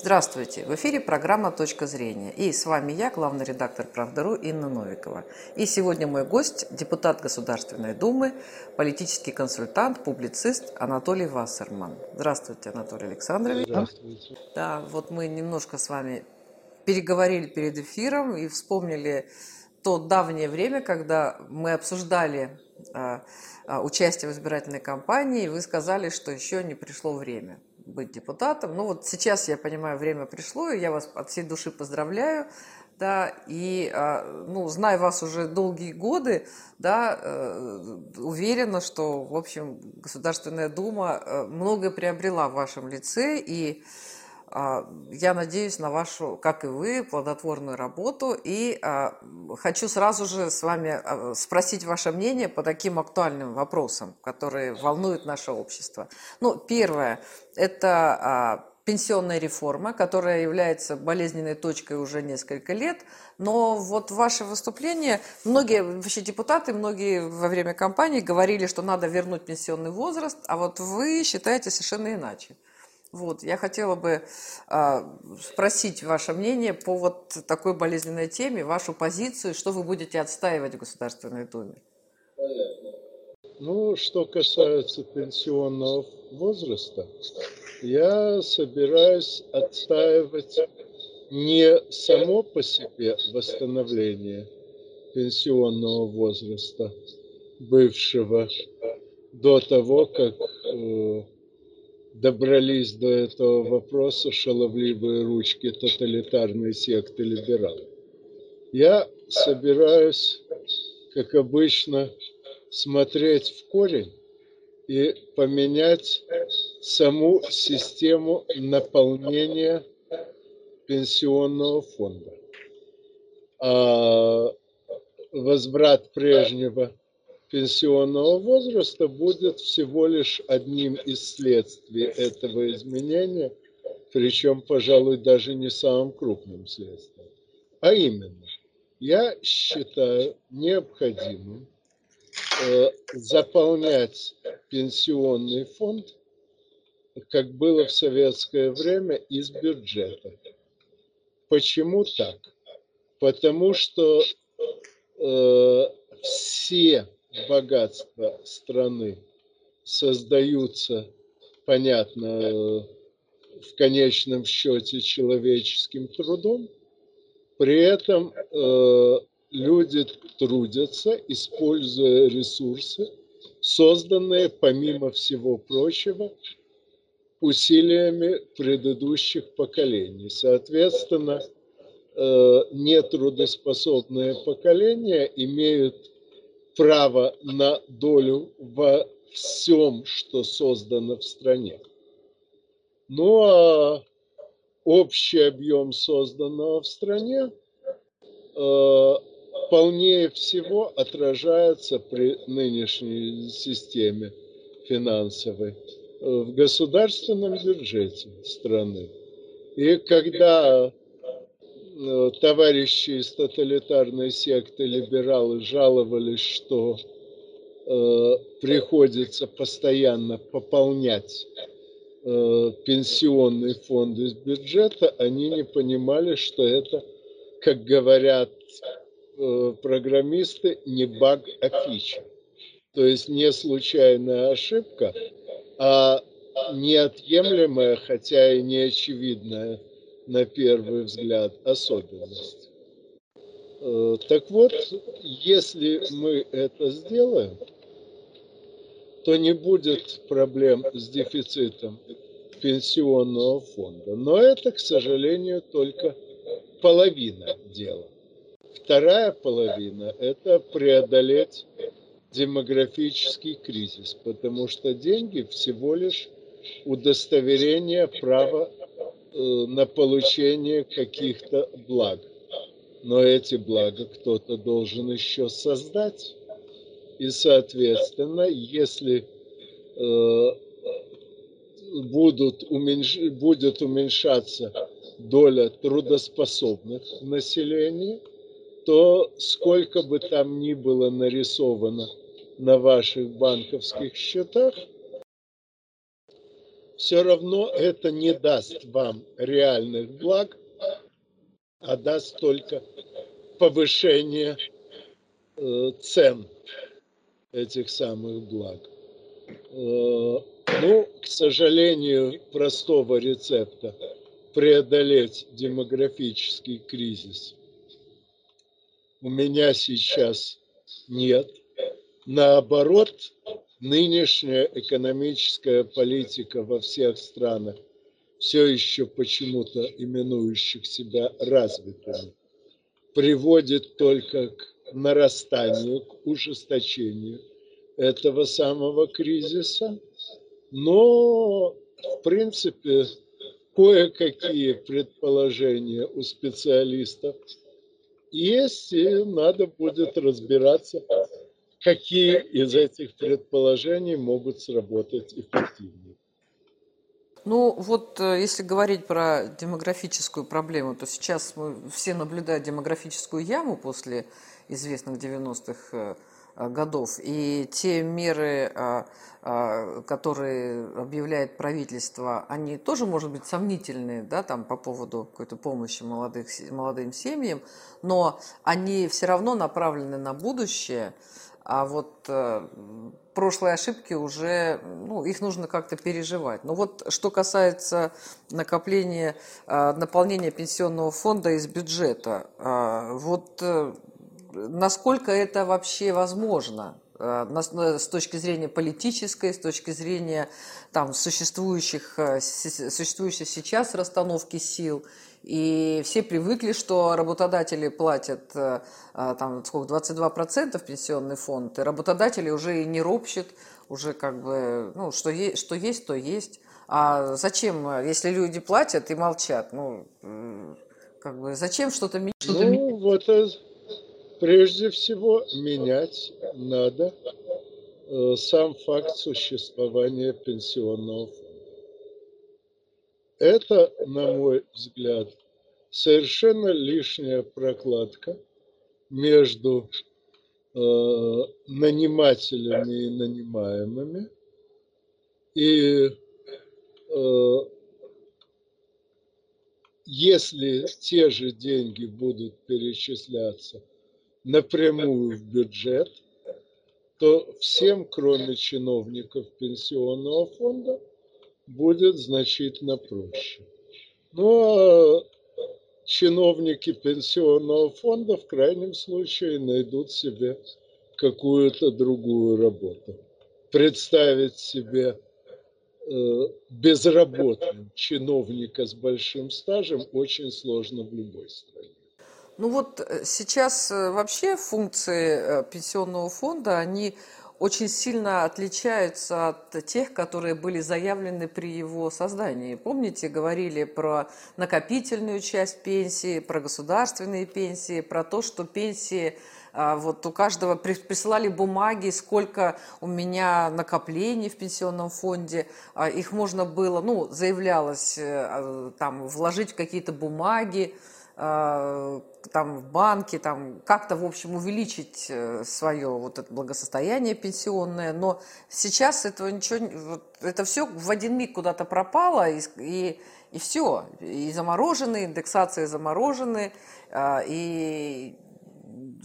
Здравствуйте! В эфире программа «Точка зрения». И с вами я, главный редактор «Правдару» Инна Новикова. И сегодня мой гость – депутат Государственной Думы, политический консультант, публицист Анатолий Вассерман. Здравствуйте, Анатолий Александрович. Здравствуйте. Да, вот мы немножко с вами переговорили перед эфиром и вспомнили то давнее время, когда мы обсуждали а, а, участие в избирательной кампании, и вы сказали, что еще не пришло время быть депутатом. Ну вот сейчас, я понимаю, время пришло, и я вас от всей души поздравляю. Да, и, а, ну, зная вас уже долгие годы, да, э, уверена, что, в общем, Государственная Дума э, многое приобрела в вашем лице, и я надеюсь на вашу, как и вы, плодотворную работу. И а, хочу сразу же с вами а, спросить ваше мнение по таким актуальным вопросам, которые волнуют наше общество. Ну, первое – это пенсионная реформа, которая является болезненной точкой уже несколько лет. Но вот ваше выступление, многие вообще депутаты, многие во время кампании говорили, что надо вернуть пенсионный возраст, а вот вы считаете совершенно иначе. Вот, я хотела бы э, спросить ваше мнение по вот такой болезненной теме, вашу позицию, что вы будете отстаивать в Государственной Думе. Ну, что касается пенсионного возраста, я собираюсь отстаивать не само по себе восстановление пенсионного возраста бывшего до того, как э, добрались до этого вопроса шаловливые ручки тоталитарной секты либералов. Я собираюсь, как обычно, смотреть в корень и поменять саму систему наполнения пенсионного фонда. А возврат прежнего пенсионного возраста будет всего лишь одним из следствий этого изменения, причем, пожалуй, даже не самым крупным следствием. А именно, я считаю необходимым э, заполнять пенсионный фонд, как было в советское время, из бюджета. Почему так? Потому что э, все богатства страны создаются, понятно, в конечном счете человеческим трудом, при этом э, люди трудятся, используя ресурсы, созданные, помимо всего прочего, усилиями предыдущих поколений. Соответственно, э, нетрудоспособные поколения имеют право на долю во всем, что создано в стране. Ну а общий объем созданного в стране э, полнее всего отражается при нынешней системе финансовой в государственном бюджете страны. И когда Э, товарищи из тоталитарной секты либералы жаловались, что э, приходится постоянно пополнять э, пенсионный фонд из бюджета, они не понимали, что это, как говорят э, программисты, не баг, а фича. То есть не случайная ошибка, а неотъемлемая, хотя и неочевидная на первый взгляд особенность. Э, так вот, если мы это сделаем, то не будет проблем с дефицитом пенсионного фонда. Но это, к сожалению, только половина дела. Вторая половина – это преодолеть демографический кризис, потому что деньги всего лишь удостоверение права на получение каких-то благ. Но эти блага кто-то должен еще создать. И, соответственно, если э, будут уменьш... будет уменьшаться доля трудоспособных населения, то сколько бы там ни было нарисовано на ваших банковских счетах, все равно это не даст вам реальных благ, а даст только повышение э, цен этих самых благ. Э, ну, к сожалению, простого рецепта преодолеть демографический кризис у меня сейчас нет. Наоборот, нынешняя экономическая политика во всех странах, все еще почему-то именующих себя развитыми, приводит только к нарастанию, к ужесточению этого самого кризиса. Но, в принципе, кое-какие предположения у специалистов есть, и надо будет разбираться, какие из этих предположений могут сработать эффективнее. Ну, вот э, если говорить про демографическую проблему, то сейчас мы все наблюдают демографическую яму после известных 90-х э, годов. И те меры, а, а, которые объявляет правительство, они тоже, может быть, сомнительные, да, там по поводу какой-то помощи молодых, молодым семьям, но они все равно направлены на будущее – а вот э, прошлые ошибки уже, ну, их нужно как-то переживать. Но вот что касается накопления, э, наполнения пенсионного фонда из бюджета, э, вот насколько это вообще возможно? Э, с точки зрения политической, с точки зрения там, существующих, э, существующей сейчас расстановки сил – и все привыкли, что работодатели платят э, э, там сколько, 22% пенсионный фонд, и работодатели уже и не ропщут, уже как бы, ну, что, есть, что есть, то есть. А зачем, если люди платят и молчат, ну, как бы, зачем что-то менять? Что ну, вот прежде всего менять надо э, сам факт существования пенсионного фонда. Это, на мой взгляд, совершенно лишняя прокладка между э, нанимателями и нанимаемыми. И э, если те же деньги будут перечисляться напрямую в бюджет, то всем, кроме чиновников пенсионного фонда, будет значительно проще. Ну, а чиновники пенсионного фонда в крайнем случае найдут себе какую-то другую работу. Представить себе э, безработным чиновника с большим стажем очень сложно в любой стране. Ну вот э, сейчас э, вообще функции пенсионного фонда, они очень сильно отличаются от тех, которые были заявлены при его создании. Помните, говорили про накопительную часть пенсии, про государственные пенсии, про то, что пенсии а, вот у каждого присылали бумаги, сколько у меня накоплений в пенсионном фонде. А, их можно было, ну, заявлялось, э, а, там, вложить в какие-то бумаги, Э, там в банке, там как-то, в общем, увеличить э, свое вот это благосостояние пенсионное, но сейчас этого ничего, вот, это все в один миг куда-то пропало, и, и, и все, и заморожены, индексации заморожены, э, и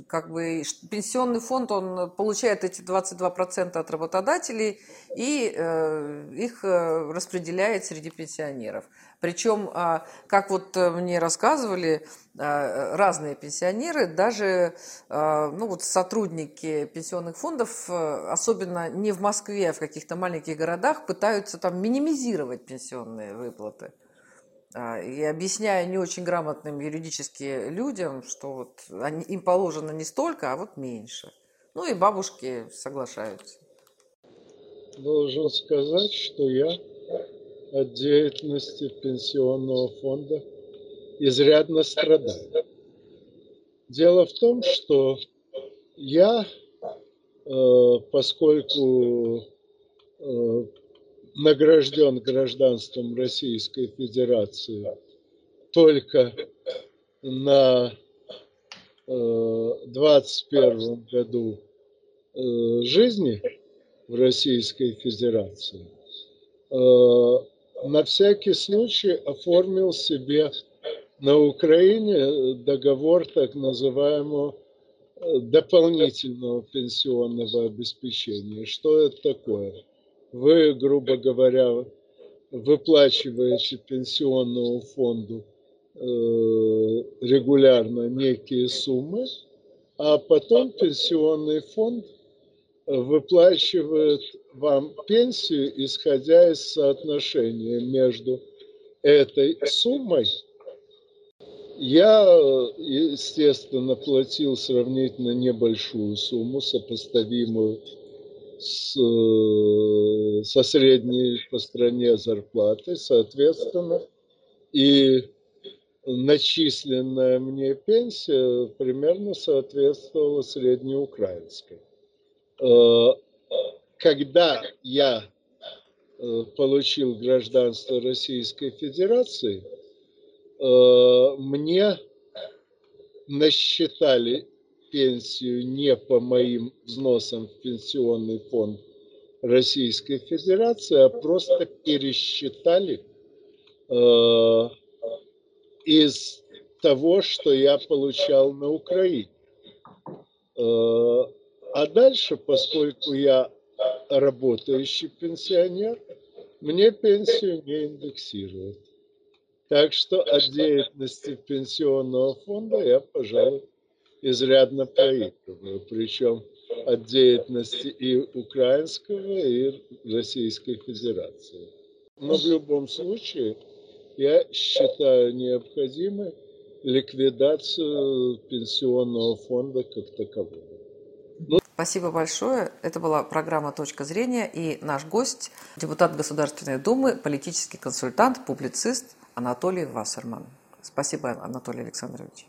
как бы пенсионный фонд, он получает эти 22% от работодателей и э, их распределяет среди пенсионеров. Причем, а, как вот э, мне рассказывали а, разные пенсионеры, даже а, ну, вот сотрудники пенсионных фондов, э, особенно не в Москве, а в каких-то маленьких городах, пытаются там минимизировать пенсионные выплаты. И объясняя не очень грамотным юридически людям, что вот они, им положено не столько, а вот меньше. Ну и бабушки соглашаются. Должен сказать, что я от деятельности пенсионного фонда изрядно страдаю. Дело в том, что я, э, поскольку э, награжден гражданством Российской Федерации только на 21 э, году жизни в Российской Федерации, на всякий случай оформил себе на Украине договор так называемого э, дополнительного пенсионного обеспечения. Что это такое? Вы, грубо говоря, выплачиваете пенсионному фонду э, регулярно некие суммы, а потом пенсионный фонд выплачивает вам пенсию, исходя из соотношения между этой суммой. Я, естественно, платил сравнительно небольшую сумму, сопоставимую с, со средней по стране зарплатой, соответственно, и начисленная мне пенсия примерно соответствовала среднеукраинской. Э, когда я э, получил гражданство Российской Федерации, э, мне насчитали пенсию не по моим взносам в пенсионный фонд Российской Федерации, а просто пересчитали из того, что я получал на Украине. Э, а дальше, поскольку я работающий пенсионер, мне пенсию не индексируют. Так что от деятельности пенсионного фонда я, пожалуй, изрядно проигрываю. Причем от деятельности и украинского, и Российской Федерации. Но в любом случае я считаю необходимой ликвидацию пенсионного фонда как такового. Ну... Спасибо большое. Это была программа «Точка зрения» и наш гость, депутат Государственной Думы, политический консультант, публицист Анатолий Вассерман. Спасибо, Анатолий Александрович.